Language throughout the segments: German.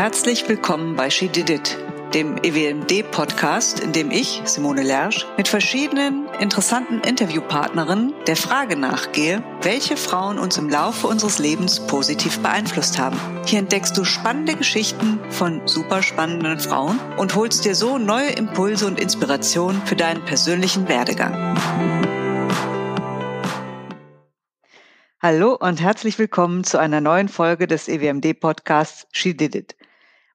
Herzlich willkommen bei She Did It, dem EWMD-Podcast, in dem ich, Simone Lersch, mit verschiedenen interessanten Interviewpartnerinnen der Frage nachgehe, welche Frauen uns im Laufe unseres Lebens positiv beeinflusst haben. Hier entdeckst du spannende Geschichten von super spannenden Frauen und holst dir so neue Impulse und Inspirationen für deinen persönlichen Werdegang. Hallo und herzlich willkommen zu einer neuen Folge des EWMD-Podcasts She Did It.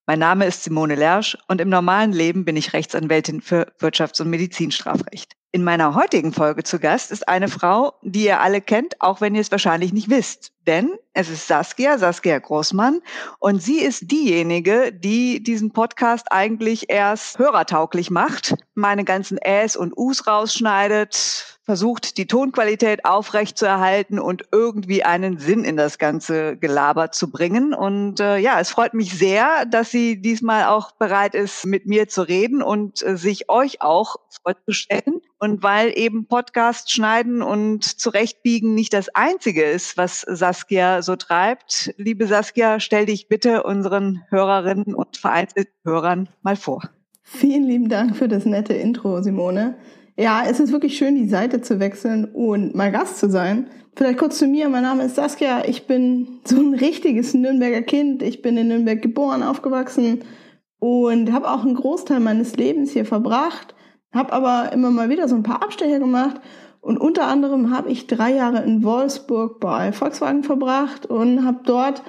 Mein Name ist Simone Lersch und im normalen Leben bin ich Rechtsanwältin für Wirtschafts- und Medizinstrafrecht. In meiner heutigen Folge zu Gast ist eine Frau, die ihr alle kennt, auch wenn ihr es wahrscheinlich nicht wisst. Denn es ist Saskia, Saskia Großmann, und sie ist diejenige, die diesen Podcast eigentlich erst hörertauglich macht, meine ganzen Äs und Us rausschneidet, versucht, die Tonqualität aufrecht zu erhalten und irgendwie einen Sinn in das ganze Gelaber zu bringen. Und äh, ja, es freut mich sehr, dass sie diesmal auch bereit ist, mit mir zu reden und äh, sich euch auch vorzustellen. Und weil eben Podcast schneiden und zurechtbiegen nicht das Einzige ist, was Saskia so treibt, liebe Saskia, stell dich bitte unseren Hörerinnen und vereinzelten Hörern mal vor. Vielen lieben Dank für das nette Intro, Simone. Ja, es ist wirklich schön, die Seite zu wechseln und mal Gast zu sein. Vielleicht kurz zu mir. Mein Name ist Saskia. Ich bin so ein richtiges Nürnberger Kind. Ich bin in Nürnberg geboren, aufgewachsen und habe auch einen Großteil meines Lebens hier verbracht. Habe aber immer mal wieder so ein paar Abstecher gemacht. Und unter anderem habe ich drei Jahre in Wolfsburg bei Volkswagen verbracht und habe dort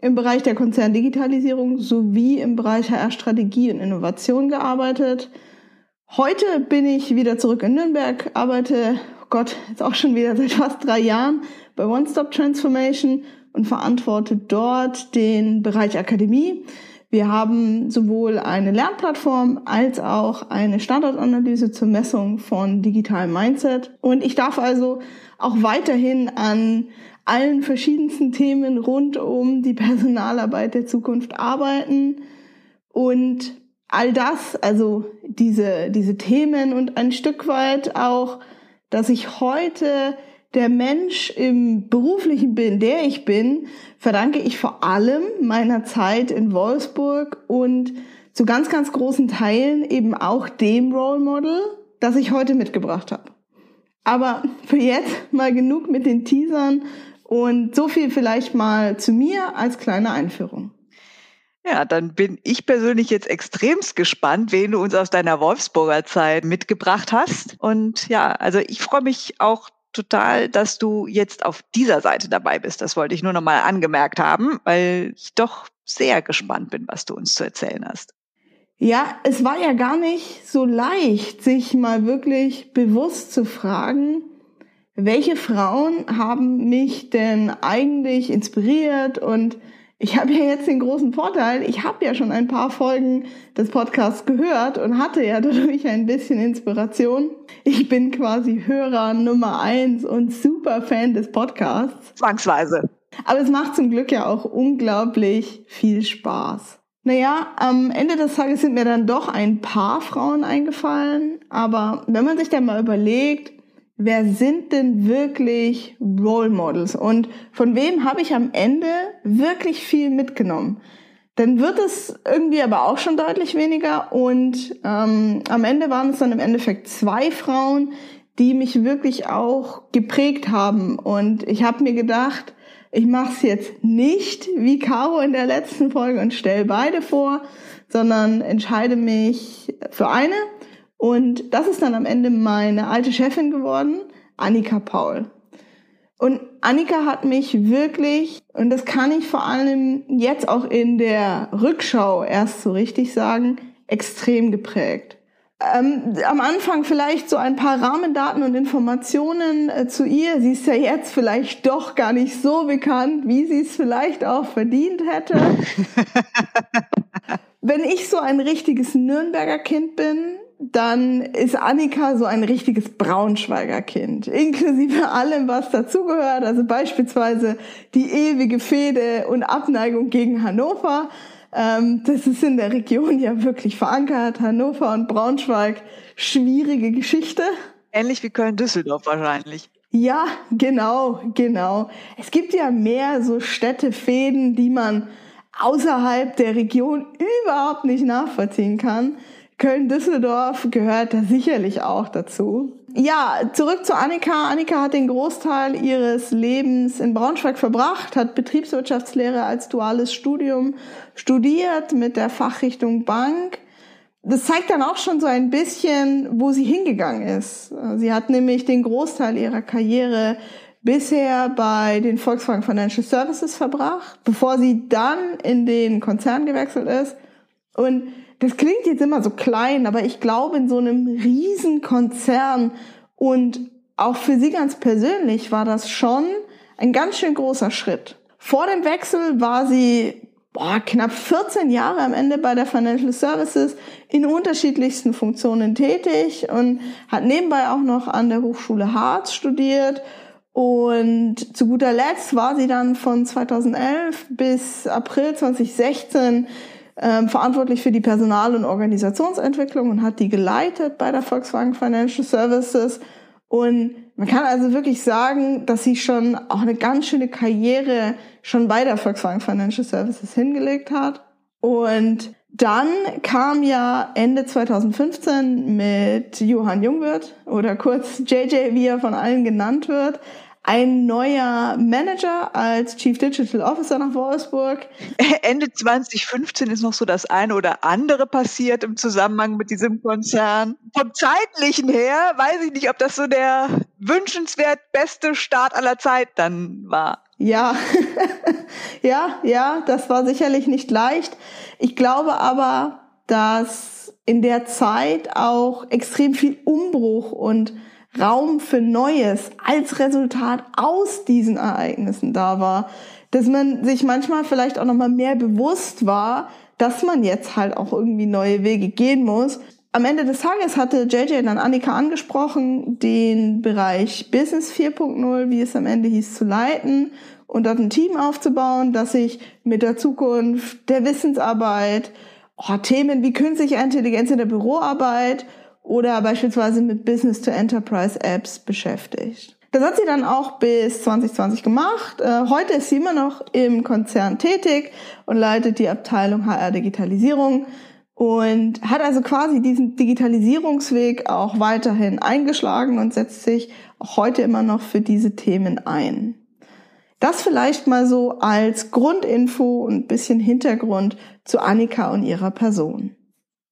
im Bereich der Konzerndigitalisierung sowie im Bereich HR-Strategie und Innovation gearbeitet. Heute bin ich wieder zurück in Nürnberg, arbeite, oh Gott, jetzt auch schon wieder seit fast drei Jahren bei One Stop Transformation und verantworte dort den Bereich Akademie. Wir haben sowohl eine Lernplattform als auch eine Standortanalyse zur Messung von digitalem Mindset. Und ich darf also auch weiterhin an allen verschiedensten Themen rund um die Personalarbeit der Zukunft arbeiten und all das, also diese, diese Themen und ein Stück weit auch, dass ich heute der Mensch im beruflichen bin, der ich bin, verdanke ich vor allem meiner Zeit in Wolfsburg und zu ganz, ganz großen Teilen eben auch dem Role Model, das ich heute mitgebracht habe. Aber für jetzt mal genug mit den Teasern und so viel vielleicht mal zu mir als kleine Einführung. Ja, dann bin ich persönlich jetzt extremst gespannt, wen du uns aus deiner Wolfsburger Zeit mitgebracht hast. Und ja, also ich freue mich auch total, dass du jetzt auf dieser Seite dabei bist. Das wollte ich nur noch mal angemerkt haben, weil ich doch sehr gespannt bin, was du uns zu erzählen hast. Ja, es war ja gar nicht so leicht, sich mal wirklich bewusst zu fragen, welche Frauen haben mich denn eigentlich inspiriert und ich habe ja jetzt den großen Vorteil, ich habe ja schon ein paar Folgen des Podcasts gehört und hatte ja dadurch ein bisschen Inspiration. Ich bin quasi Hörer Nummer eins und super Fan des Podcasts. Zwangsweise. Aber es macht zum Glück ja auch unglaublich viel Spaß. Naja, am Ende des Tages sind mir dann doch ein paar Frauen eingefallen, aber wenn man sich dann mal überlegt, wer sind denn wirklich Role Models? Und von wem habe ich am Ende wirklich viel mitgenommen. Dann wird es irgendwie aber auch schon deutlich weniger. Und ähm, am Ende waren es dann im Endeffekt zwei Frauen, die mich wirklich auch geprägt haben. Und ich habe mir gedacht, ich mache es jetzt nicht wie Caro in der letzten Folge und stelle beide vor, sondern entscheide mich für eine und das ist dann am Ende meine alte Chefin geworden, Annika Paul. Und Annika hat mich wirklich, und das kann ich vor allem jetzt auch in der Rückschau erst so richtig sagen, extrem geprägt. Ähm, am Anfang vielleicht so ein paar Rahmendaten und Informationen äh, zu ihr. Sie ist ja jetzt vielleicht doch gar nicht so bekannt, wie sie es vielleicht auch verdient hätte. Wenn ich so ein richtiges Nürnberger Kind bin, dann ist Annika so ein richtiges Braunschweiger Kind, inklusive allem, was dazugehört, also beispielsweise die ewige Fehde und Abneigung gegen Hannover. Ähm, das ist in der Region ja wirklich verankert. Hannover und Braunschweig, schwierige Geschichte. Ähnlich wie Köln-Düsseldorf wahrscheinlich. Ja, genau, genau. Es gibt ja mehr so Städtefäden, die man außerhalb der Region überhaupt nicht nachvollziehen kann. Köln-Düsseldorf gehört da sicherlich auch dazu. Ja, zurück zu Annika. Annika hat den Großteil ihres Lebens in Braunschweig verbracht, hat Betriebswirtschaftslehre als duales Studium studiert mit der Fachrichtung Bank. Das zeigt dann auch schon so ein bisschen, wo sie hingegangen ist. Sie hat nämlich den Großteil ihrer Karriere bisher bei den Volkswagen Financial Services verbracht, bevor sie dann in den Konzern gewechselt ist. Und das klingt jetzt immer so klein, aber ich glaube, in so einem riesen Konzern und auch für sie ganz persönlich war das schon ein ganz schön großer Schritt. Vor dem Wechsel war sie boah, knapp 14 Jahre am Ende bei der Financial Services in unterschiedlichsten Funktionen tätig und hat nebenbei auch noch an der Hochschule Harz studiert und zu guter Letzt war sie dann von 2011 bis April 2016 ähm, verantwortlich für die Personal- und Organisationsentwicklung und hat die geleitet bei der Volkswagen Financial Services. Und man kann also wirklich sagen, dass sie schon auch eine ganz schöne Karriere schon bei der Volkswagen Financial Services hingelegt hat. Und dann kam ja Ende 2015 mit Johann Jungwirth oder kurz JJ, wie er von allen genannt wird, ein neuer Manager als Chief Digital Officer nach Wolfsburg. Ende 2015 ist noch so das eine oder andere passiert im Zusammenhang mit diesem Konzern. Vom zeitlichen her weiß ich nicht, ob das so der wünschenswert beste Start aller Zeit dann war. Ja, ja, ja, das war sicherlich nicht leicht. Ich glaube aber, dass in der Zeit auch extrem viel Umbruch und Raum für Neues als Resultat aus diesen Ereignissen da war, dass man sich manchmal vielleicht auch noch mal mehr bewusst war, dass man jetzt halt auch irgendwie neue Wege gehen muss. Am Ende des Tages hatte JJ dann Annika angesprochen, den Bereich Business 4.0, wie es am Ende hieß, zu leiten und dort ein Team aufzubauen, das sich mit der Zukunft der Wissensarbeit, oh, Themen wie künstliche Intelligenz in der Büroarbeit oder beispielsweise mit Business-to-Enterprise-Apps beschäftigt. Das hat sie dann auch bis 2020 gemacht. Äh, heute ist sie immer noch im Konzern tätig und leitet die Abteilung HR Digitalisierung und hat also quasi diesen Digitalisierungsweg auch weiterhin eingeschlagen und setzt sich auch heute immer noch für diese Themen ein. Das vielleicht mal so als Grundinfo und bisschen Hintergrund zu Annika und ihrer Person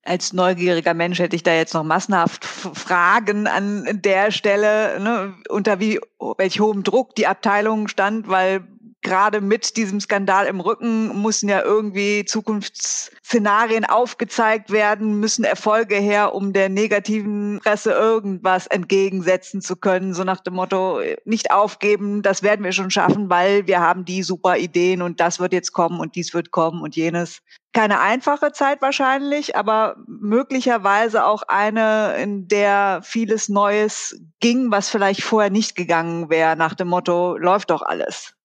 als neugieriger Mensch hätte ich da jetzt noch massenhaft Fragen an der Stelle, ne, unter wie welch hohem Druck die Abteilung stand, weil gerade mit diesem Skandal im Rücken mussten ja irgendwie Zukunftsszenarien aufgezeigt werden, müssen Erfolge her, um der negativen Presse irgendwas entgegensetzen zu können. So nach dem Motto, nicht aufgeben, das werden wir schon schaffen, weil wir haben die super Ideen und das wird jetzt kommen und dies wird kommen und jenes. Keine einfache Zeit wahrscheinlich, aber möglicherweise auch eine, in der vieles Neues ging, was vielleicht vorher nicht gegangen wäre, nach dem Motto, läuft doch alles.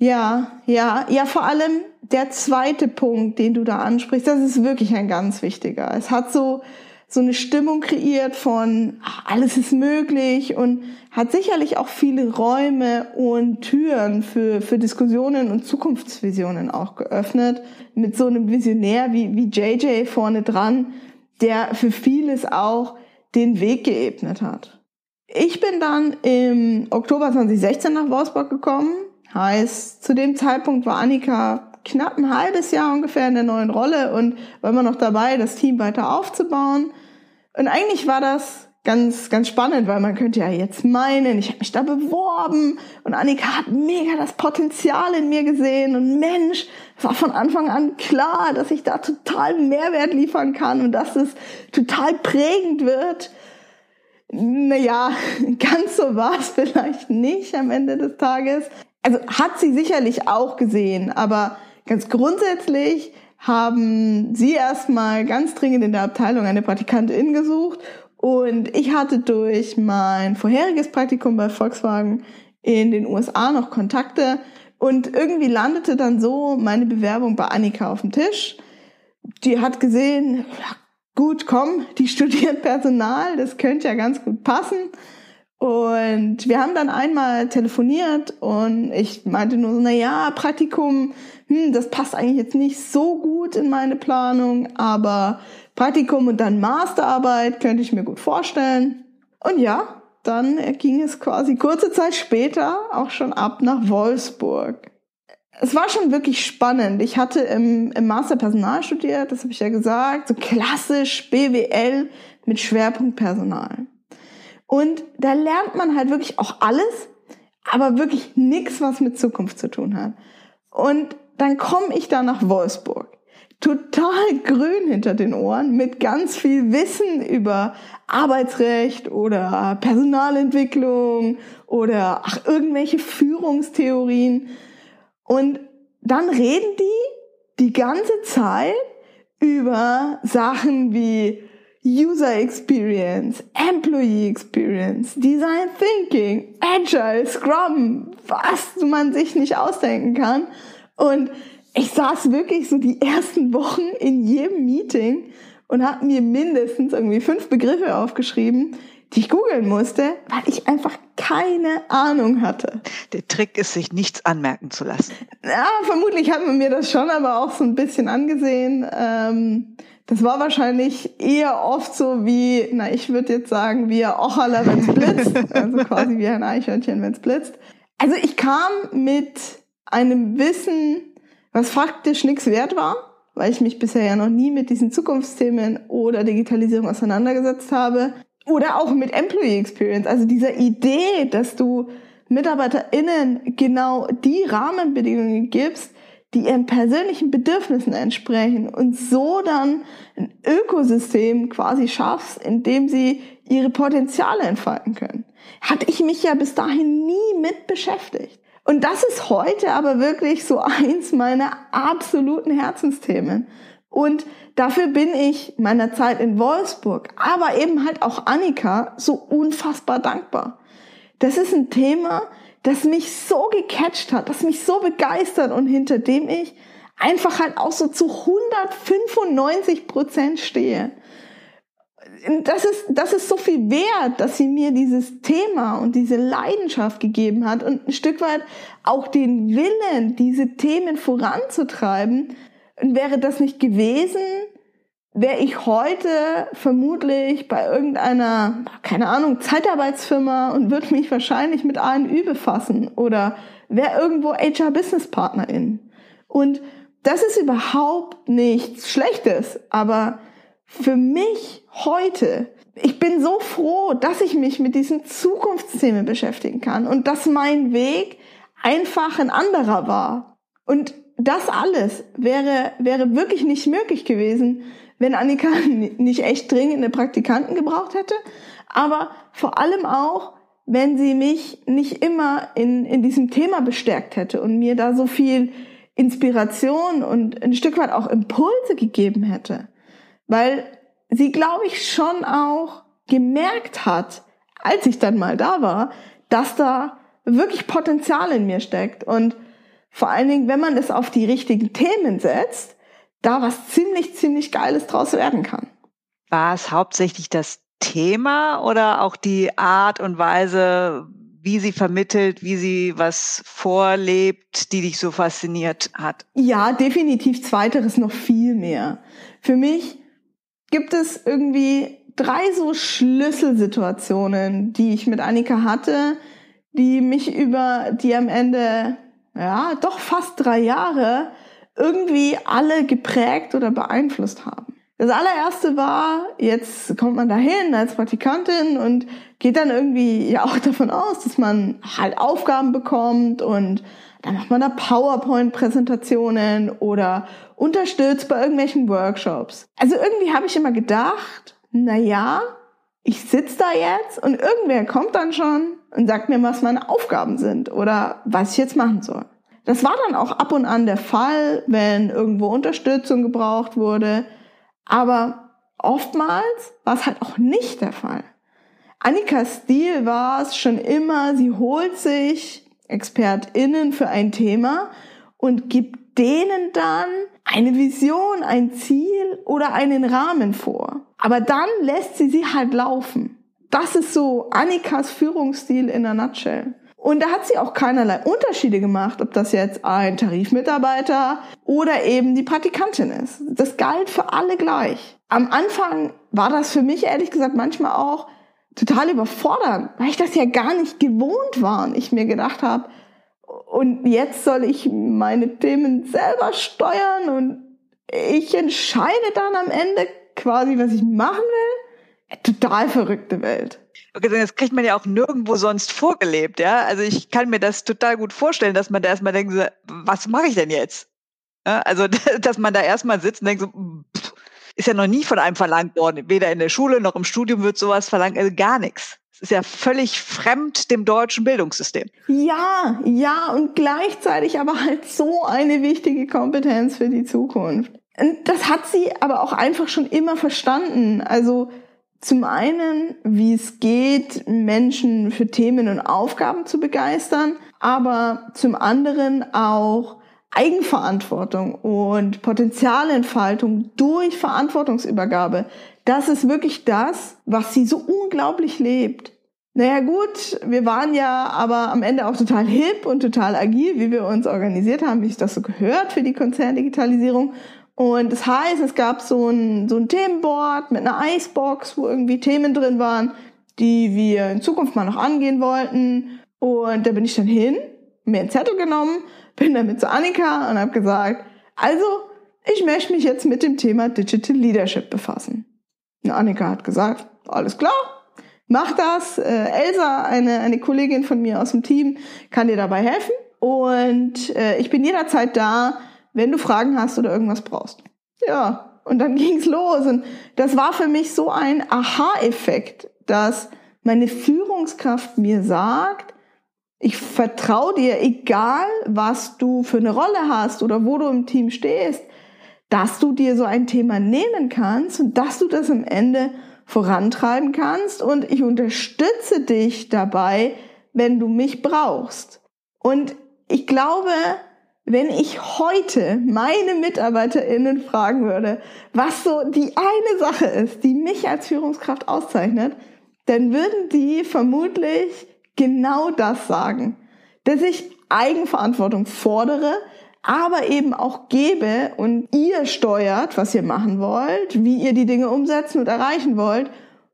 Ja, ja, ja, vor allem der zweite Punkt, den du da ansprichst, das ist wirklich ein ganz wichtiger. Es hat so, so eine Stimmung kreiert von, ach, alles ist möglich und hat sicherlich auch viele Räume und Türen für, für Diskussionen und Zukunftsvisionen auch geöffnet. Mit so einem Visionär wie, wie JJ vorne dran, der für vieles auch den Weg geebnet hat. Ich bin dann im Oktober 2016 nach Wolfsburg gekommen Heißt, zu dem Zeitpunkt war Annika knapp ein halbes Jahr ungefähr in der neuen Rolle und war immer noch dabei, das Team weiter aufzubauen. Und eigentlich war das ganz, ganz spannend, weil man könnte ja jetzt meinen, ich habe mich da beworben und Annika hat mega das Potenzial in mir gesehen und Mensch, es war von Anfang an klar, dass ich da total Mehrwert liefern kann und dass es total prägend wird. Naja, ganz so war es vielleicht nicht am Ende des Tages also hat sie sicherlich auch gesehen, aber ganz grundsätzlich haben sie erstmal ganz dringend in der Abteilung eine Praktikantin gesucht. Und ich hatte durch mein vorheriges Praktikum bei Volkswagen in den USA noch Kontakte. Und irgendwie landete dann so meine Bewerbung bei Annika auf dem Tisch. Die hat gesehen, gut, komm, die studiert Personal, das könnte ja ganz gut passen Und wir haben dann einmal telefoniert und ich meinte nur so, na ja, Praktikum, hm, das passt eigentlich jetzt nicht so gut in meine Planung, aber Praktikum und dann Masterarbeit könnte ich mir gut vorstellen. Und ja, dann ging es quasi kurze Zeit später auch schon ab nach Wolfsburg. Es war schon wirklich spannend. Ich hatte im, im Master Personal studiert, das habe ich ja gesagt, so klassisch BWL mit Schwerpunkt Personal. Und da lernt man halt wirklich auch alles, aber wirklich nichts, was mit Zukunft zu tun hat. Und dann komme ich da nach Wolfsburg. Total grün hinter den Ohren, mit ganz viel Wissen über Arbeitsrecht oder Personalentwicklung oder ach, irgendwelche Führungstheorien. Und dann reden die die ganze Zeit über Sachen wie User Experience, Employee Experience, Design Thinking, Agile, Scrum, was man sich nicht ausdenken kann. Und ich saß wirklich so die ersten Wochen in jedem Meeting und habe mir mindestens irgendwie fünf Begriffe aufgeschrieben, die ich googeln musste, weil ich einfach keine Ahnung hatte. Der Trick ist, sich nichts anmerken zu lassen. Ja, vermutlich hat man mir das schon aber auch so ein bisschen angesehen. Ähm, das war wahrscheinlich eher oft so wie, na, ich würde jetzt sagen, wie ein Ocherler, wenn's blitzt. Also quasi wie ein Eichhörnchen, wenn's blitzt. Also ich kam mit einem Wissen, was faktisch nichts wert war, weil ich mich bisher ja noch nie mit diesen Zukunftsthemen oder Digitalisierung auseinandergesetzt habe. Oder auch mit Employee Experience, also dieser Idee, dass du MitarbeiterInnen genau die Rahmenbedingungen gibst, die ihren persönlichen Bedürfnissen entsprechen und so dann ein Ökosystem quasi schaffst, in dem sie ihre Potenziale entfalten können. Hatte ich mich ja bis dahin nie mit beschäftigt. Und das ist heute aber wirklich so eins meiner absoluten Herzensthemen. Und dafür bin ich meiner Zeit in Wolfsburg, aber eben halt auch Annika so unfassbar dankbar. Das ist ein Thema, das mich so gecatcht hat, das mich so begeistert und hinter dem ich einfach halt auch so zu 195 Prozent stehe. Das ist, das ist so viel wert, dass sie mir dieses Thema und diese Leidenschaft gegeben hat und ein Stück weit auch den Willen, diese Themen voranzutreiben. Und wäre das nicht gewesen, wäre ich heute vermutlich bei irgendeiner, keine Ahnung, Zeitarbeitsfirma und würde mich wahrscheinlich mit ANÜ befassen oder wäre irgendwo HR-Business-Partnerin. Und das ist überhaupt nichts Schlechtes, aber für mich heute, ich bin so froh, dass ich mich mit diesen Zukunftsthemen beschäftigen kann und dass mein Weg einfach ein anderer war. Und das alles wäre, wäre wirklich nicht möglich gewesen, wenn Annika nicht echt dringend eine Praktikanten gebraucht hätte, aber vor allem auch, wenn sie mich nicht immer in, in diesem Thema bestärkt hätte und mir da so viel Inspiration und ein Stück weit auch Impulse gegeben hätte. Weil sie, glaube ich, schon auch gemerkt hat, als ich dann mal da war, dass da wirklich Potenzial in mir steckt. Und vor allen Dingen, wenn man es auf die richtigen Themen setzt, da was ziemlich, ziemlich Geiles draus werden kann. War es hauptsächlich das Thema oder auch die Art und Weise, wie sie vermittelt, wie sie was vorlebt, die dich so fasziniert hat? Ja, definitiv zweiteres noch viel mehr. Für mich gibt es irgendwie drei so Schlüsselsituationen, die ich mit Annika hatte, die mich über die am Ende, ja, doch fast drei Jahre irgendwie alle geprägt oder beeinflusst haben. Das allererste war, jetzt kommt man dahin als Praktikantin und geht dann irgendwie ja auch davon aus, dass man halt Aufgaben bekommt und dann macht man da PowerPoint-Präsentationen oder unterstützt bei irgendwelchen Workshops. Also irgendwie habe ich immer gedacht, na ja, ich sitze da jetzt und irgendwer kommt dann schon und sagt mir, was meine Aufgaben sind oder was ich jetzt machen soll. Das war dann auch ab und an der Fall, wenn irgendwo Unterstützung gebraucht wurde. Aber oftmals war es halt auch nicht der Fall. Annikas Stil war es schon immer, sie holt sich ExpertInnen für ein Thema und gibt denen dann eine Vision, ein Ziel oder einen Rahmen vor. Aber dann lässt sie sie halt laufen. das ist so Annikas Führungsstil in der Nutshell. Und da hat sie auch keinerlei Unterschiede gemacht, ob das jetzt ein Tarifmitarbeiter oder eben die Praktikantin ist. Das galt für alle gleich. Am Anfang war das für mich ehrlich gesagt manchmal auch total überfordernd, weil ich das ja gar nicht gewohnt war und ich mir gedacht habe, und jetzt soll ich meine Themen selber steuern und ich entscheide dann am Ende quasi, was ich machen will. Total verrückte Welt. Okay, das kriegt man ja auch nirgendwo sonst vorgelebt, ja. Also ich kann mir das total gut vorstellen, dass man da erstmal denkt, was mache ich denn jetzt? Ja, also, dass man da erstmal sitzt und denkt so, pff, ist ja noch nie von einem verlangt worden. Weder in der Schule noch im Studium wird sowas verlangt, also gar nichts. Es ist ja völlig fremd dem deutschen Bildungssystem. Ja, ja, und gleichzeitig aber halt so eine wichtige Kompetenz für die Zukunft. Das hat sie aber auch einfach schon immer verstanden. Also zum einen, wie es geht, Menschen für Themen und Aufgaben zu begeistern, aber zum anderen auch Eigenverantwortung und Potenzialentfaltung durch Verantwortungsübergabe. Das ist wirklich das, was sie so unglaublich lebt. Naja gut, wir waren ja aber am Ende auch total hip und total agil, wie wir uns organisiert haben, wie sich das so gehört für die Konzerndigitalisierung. Und das heißt, es gab so ein, so ein Themenboard mit einer Icebox, wo irgendwie Themen drin waren, die wir in Zukunft mal noch angehen wollten. Und da bin ich dann hin, mir einen Zettel genommen bin damit zu Annika und habe gesagt, also ich möchte mich jetzt mit dem Thema Digital Leadership befassen. Und Annika hat gesagt, alles klar, mach das. Äh, Elsa, eine, eine Kollegin von mir aus dem Team, kann dir dabei helfen. Und äh, ich bin jederzeit da, wenn du Fragen hast oder irgendwas brauchst. Ja, und dann ging's los. Und das war für mich so ein Aha-Effekt, dass meine Führungskraft mir sagt, ich vertraue dir, egal was du für eine Rolle hast oder wo du im Team stehst, dass du dir so ein Thema nehmen kannst und dass du das am Ende vorantreiben kannst und ich unterstütze dich dabei, wenn du mich brauchst. Und ich glaube, wenn ich heute meine MitarbeiterInnen fragen würde, was so die eine Sache ist, die mich als Führungskraft auszeichnet, dann würden die vermutlich genau das sagen, dass ich Eigenverantwortung fordere, aber eben auch gebe und ihr steuert, was ihr machen wollt, wie ihr die Dinge umsetzen und erreichen wollt.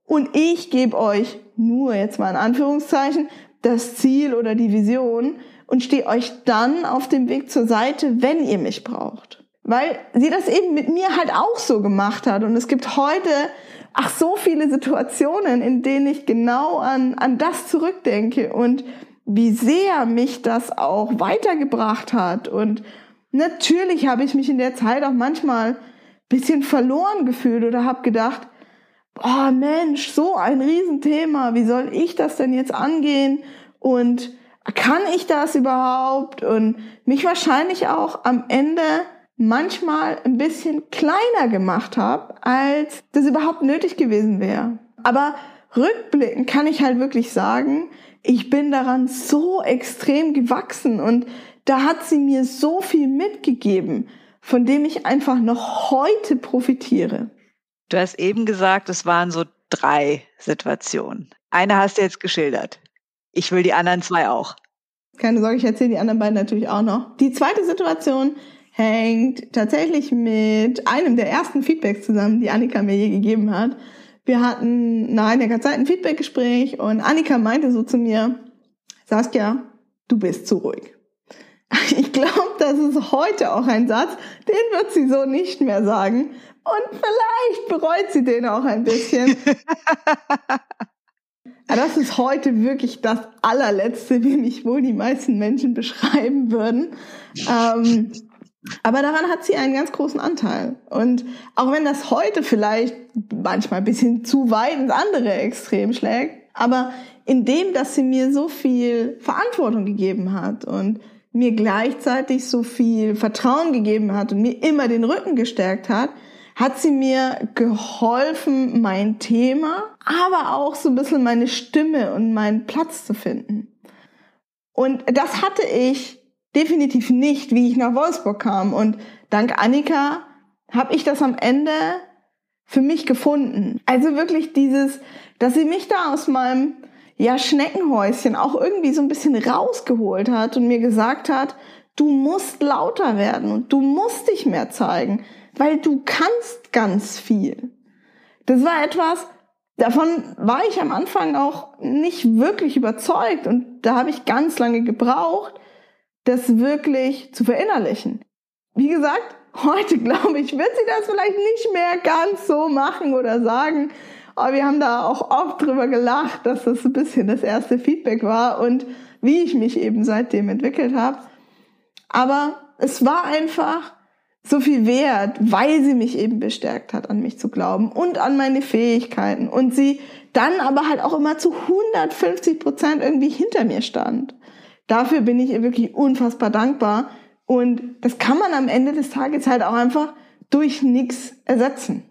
Und ich gebe euch nur jetzt mal in Anführungszeichen das Ziel oder die Vision und stehe euch dann auf dem Weg zur Seite, wenn ihr mich braucht. Weil sie das eben mit mir halt auch so gemacht hat. Und es gibt heute ach, so viele Situationen, in denen ich genau an, an das zurückdenke und wie sehr mich das auch weitergebracht hat. Und natürlich habe ich mich in der Zeit auch manchmal bisschen verloren gefühlt oder habe gedacht, oh Mensch, so ein Riesenthema, wie soll ich das denn jetzt angehen? Und kann ich das überhaupt? Und mich wahrscheinlich auch am Ende manchmal ein bisschen kleiner gemacht habe, als das überhaupt nötig gewesen wäre. Aber rückblickend kann ich halt wirklich sagen, ich bin daran so extrem gewachsen und da hat sie mir so viel mitgegeben, von dem ich einfach noch heute profitiere. Du hast eben gesagt, es waren so drei Situationen. Eine hast du jetzt geschildert. Ich will die anderen zwei auch. Keine Sorge, ich erzähle die anderen beiden natürlich auch noch. Die zweite Situation hängt tatsächlich mit einem der ersten Feedbacks zusammen, die Annika mir je gegeben hat. Wir hatten nach einiger Zeit ein Feedbackgespräch und Annika meinte so zu mir, Saskia, du bist zu ruhig. Ich glaube, das ist heute auch ein Satz, den wird sie so nicht mehr sagen. Und vielleicht bereut sie den auch ein bisschen. das ist heute wirklich das allerletzte, wie mich wohl die meisten Menschen beschreiben würden. Ähm, aber daran hat sie einen ganz großen Anteil. Und auch wenn das heute vielleicht manchmal ein bisschen zu weit ins andere Extrem schlägt, aber in dem, dass sie mir so viel Verantwortung gegeben hat und mir gleichzeitig so viel Vertrauen gegeben hat und mir immer den Rücken gestärkt hat, hat sie mir geholfen, mein Thema, aber auch so ein bisschen meine Stimme und meinen Platz zu finden. Und das hatte ich definitiv nicht, wie ich nach Wolfsburg kam. Und dank Annika habe ich das am Ende für mich gefunden. Also wirklich dieses, dass sie mich da aus meinem ja, Schneckenhäuschen auch irgendwie so ein bisschen rausgeholt hat und mir gesagt hat, du musst lauter werden und du musst dich mehr zeigen, weil du kannst ganz viel. Das war etwas, davon war ich am Anfang auch nicht wirklich überzeugt und da habe ich ganz lange gebraucht, das wirklich zu verinnerlichen. Wie gesagt, heute glaube ich, wird sie das vielleicht nicht mehr ganz so machen oder sagen. Aber wir haben da auch oft drüber gelacht, dass das ein bisschen das erste Feedback war und wie ich mich eben seitdem entwickelt habe. Aber es war einfach so viel wert, weil sie mich eben bestärkt hat, an mich zu glauben und an meine Fähigkeiten und sie dann aber halt auch immer zu 150 Prozent irgendwie hinter mir stand. Dafür bin ich ihr wirklich unfassbar dankbar und das kann man am Ende des Tages halt auch einfach durch nichts ersetzen.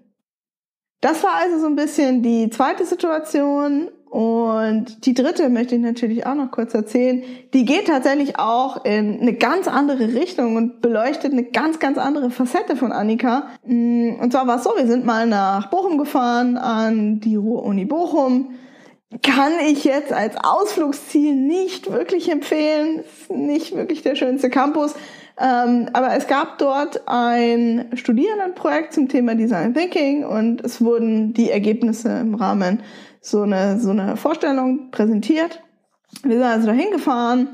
Das war also so ein bisschen die zweite Situation und die dritte möchte ich natürlich auch noch kurz erzählen. Die geht tatsächlich auch in eine ganz andere Richtung und beleuchtet eine ganz, ganz andere Facette von Annika. Mm, und zwar war es so, wir sind mal nach Bochum gefahren, an die Ruhr-Uni Bochum. Kann ich jetzt als Ausflugsziel nicht wirklich empfehlen. Ist nicht wirklich der schönste Campus. Ähm, aber es gab dort ein Studierendenprojekt zum Thema Design Thinking und es wurden die Ergebnisse im Rahmen so eine, so eine Vorstellung präsentiert. Wir sind also dahin gefahren,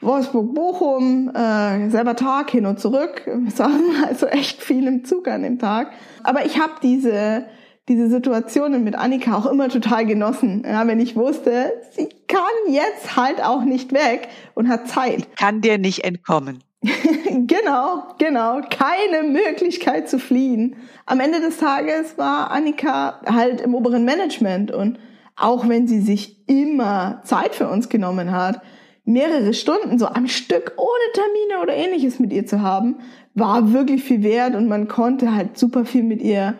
Wolfsburg, Bochum, äh, selber Tag hin und zurück. Wir saßen also echt viel im Zug an dem Tag. Aber ich habe diese, diese Situationen mit Annika auch immer total genossen. Ja, wenn ich wusste, sie kann jetzt halt auch nicht weg und hat Zeit. Kann dir nicht entkommen. genau, genau. Keine Möglichkeit zu fliehen. Am Ende des Tages war Annika halt im oberen Management und auch wenn sie sich immer Zeit für uns genommen hat, mehrere Stunden so am Stück ohne Termine oder ähnliches mit ihr zu haben, war wirklich viel wert und man konnte halt super viel mit ihr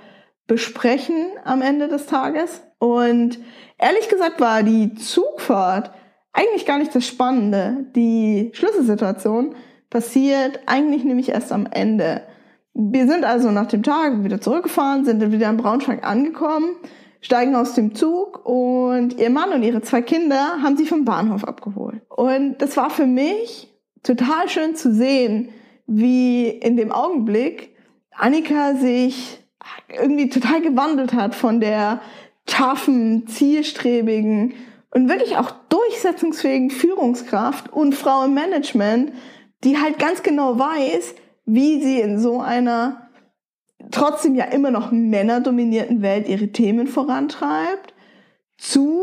besprechen am Ende des Tages. Und ehrlich gesagt war die Zugfahrt eigentlich gar nicht das Spannende. Die Schlüsselsituation passiert eigentlich nämlich erst am Ende. Wir sind also nach dem Tag wieder zurückgefahren, sind dann wieder in Braunschweig angekommen steigen aus dem Zug und ihr Mann und ihre zwei Kinder haben sie vom Bahnhof abgeholt. Und das war für mich total schön zu sehen, wie in dem Augenblick Annika sich irgendwie total gewandelt hat von der taffen, zielstrebigen und wirklich auch durchsetzungsfähigen Führungskraft und Frau im Management, die halt ganz genau weiß, wie sie in so einer trotzdem ja immer noch männerdominierten Welt ihre Themen vorantreibt, zu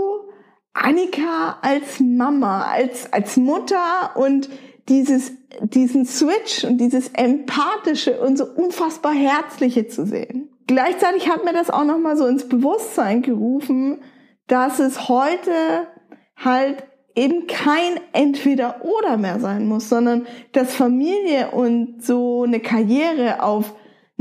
Annika als Mama, als, als Mutter und dieses, diesen Switch und dieses empathische und so unfassbar herzliche zu sehen. Gleichzeitig hat mir das auch nochmal so ins Bewusstsein gerufen, dass es heute halt eben kein Entweder-Oder mehr sein muss, sondern dass Familie und so eine Karriere auf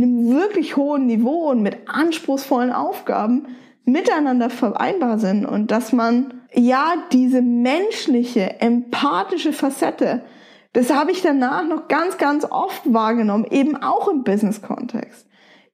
einem wirklich hohen Niveau und mit anspruchsvollen Aufgaben miteinander vereinbar sind und dass man ja diese menschliche, empathische Facette, das habe ich danach noch ganz, ganz oft wahrgenommen, eben auch im Business-Kontext.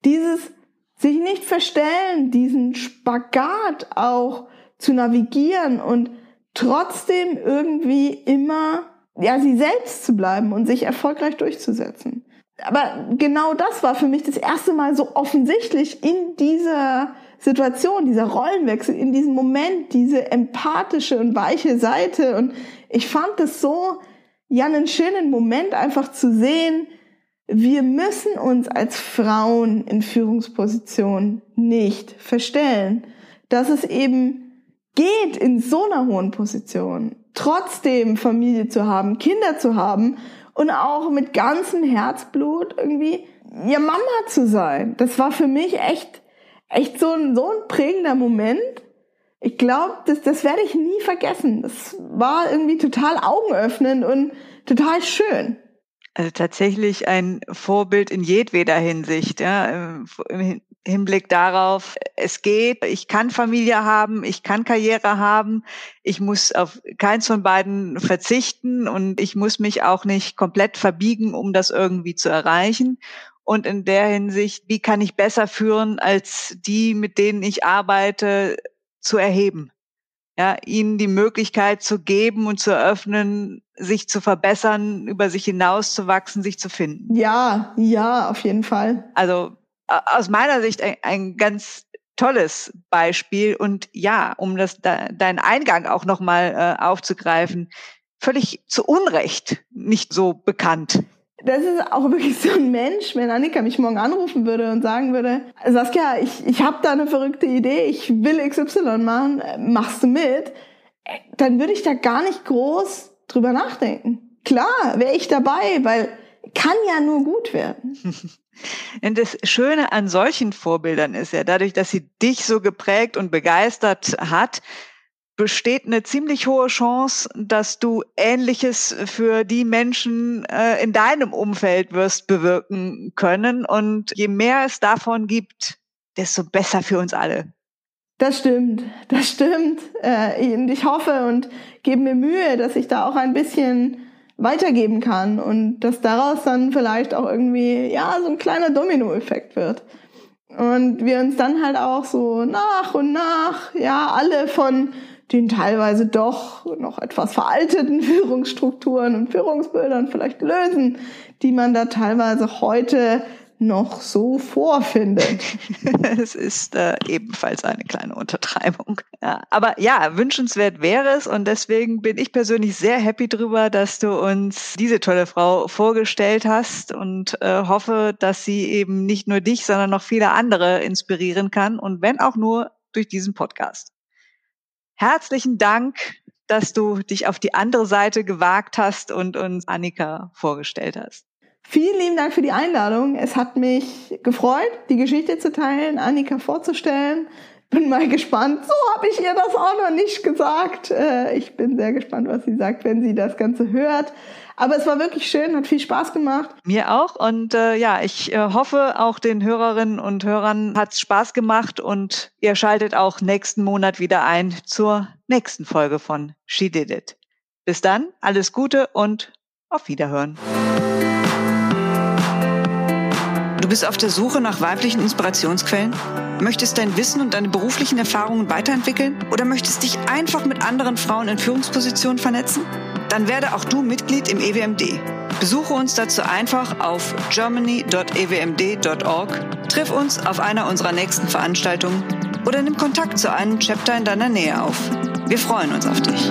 Dieses sich nicht verstellen, diesen Spagat auch zu navigieren und trotzdem irgendwie immer ja sie selbst zu bleiben und sich erfolgreich durchzusetzen aber genau das war für mich das erste Mal so offensichtlich in dieser Situation, dieser Rollenwechsel, in diesem Moment, diese empathische und weiche Seite. Und ich fand es so, ja, einen schönen Moment einfach zu sehen, wir müssen uns als Frauen in Führungspositionen nicht verstellen. Dass es eben geht, in so einer hohen Position trotzdem Familie zu haben, Kinder zu haben und auch mit ganzem Herzblut irgendwie ihr Mama zu sein. Das war für mich echt, echt so ein, so ein prägender Moment. Ich glaube, das, das werde ich nie vergessen. Das war irgendwie total augenöffnend und total schön. Also tatsächlich ein Vorbild in jedweder Hinsicht, ja, im Hinblick darauf, es geht, ich kann Familie haben, ich kann Karriere haben, ich muss auf keins von beiden verzichten und ich muss mich auch nicht komplett verbiegen, um das irgendwie zu erreichen. und in der Hinsicht, wie kann ich besser führen, als die, mit denen ich arbeite, zu erheben. Ja, ihnen die Möglichkeit zu geben und zu eröffnen, sich zu verbessern, über sich hinauszuwachsen, sich zu finden. Ja, ja, auf jeden Fall. Also aus meiner Sicht ein, ein ganz tolles Beispiel und ja, um das da, deinen Eingang auch nochmal äh, aufzugreifen, völlig zu Unrecht nicht so bekannt. Das ist auch wirklich so ein Mensch, wenn Annika mich morgen anrufen würde und sagen würde, Saskia, ich, ich habe da eine verrückte Idee, ich will XY machen, machst du mit? Dann würde ich da gar nicht groß drüber nachdenken. Klar, wäre ich dabei, weil kann ja nur gut werden. Und das Schöne an solchen Vorbildern ist ja, dadurch, dass sie dich so geprägt und begeistert hat, besteht eine ziemlich hohe Chance, dass du Ähnliches für die Menschen äh, in deinem Umfeld wirst bewirken können. Und je mehr es davon gibt, desto besser für uns alle. Das stimmt, das stimmt. Äh, und ich hoffe und gebe mir Mühe, dass ich da auch ein bisschen weitergeben kann und dass daraus dann vielleicht auch irgendwie, ja, so ein kleiner Dominoeffekt wird. Und wir uns dann halt auch so nach und nach, ja, alle von den teilweise doch noch etwas veralteten Führungsstrukturen und Führungsbildern vielleicht lösen, die man da teilweise heute noch so vorfindet. es ist äh, ebenfalls eine kleine Untertreibung. Ja, aber ja, wünschenswert wäre es und deswegen bin ich persönlich sehr happy drüber, dass du uns diese tolle Frau vorgestellt hast und äh, hoffe, dass sie eben nicht nur dich, sondern noch viele andere inspirieren kann und wenn auch nur durch diesen Podcast. Herzlichen Dank, dass du dich auf die andere Seite gewagt hast und uns Annika vorgestellt hast. Vielen lieben Dank für die Einladung. Es hat mich gefreut, die Geschichte zu teilen, Annika vorzustellen. Bin mal gespannt. So habe ich ihr das auch noch nicht gesagt. Äh, ich bin sehr gespannt, was sie sagt, wenn sie das Ganze hört. Aber es war wirklich schön, hat viel Spaß gemacht. Mir auch. Und äh, ja, ich äh, hoffe, auch den Hörerinnen und Hörern hat es Spaß gemacht und ihr schaltet auch nächsten Monat wieder ein zur nächsten Folge von She Did It. Bis dann, alles Gute und auf Wiederhören. Du bist auf der Suche nach weiblichen Inspirationsquellen? Möchtest dein Wissen und deine beruflichen Erfahrungen weiterentwickeln? Oder möchtest dich einfach mit anderen Frauen in Führungspositionen vernetzen? Dann werde auch du Mitglied im EWMD. Besuche uns dazu einfach auf germany.ewmd.org, triff uns auf einer unserer nächsten Veranstaltungen oder nimm Kontakt zu einem Chapter in deiner Nähe auf. Wir freuen uns auf dich.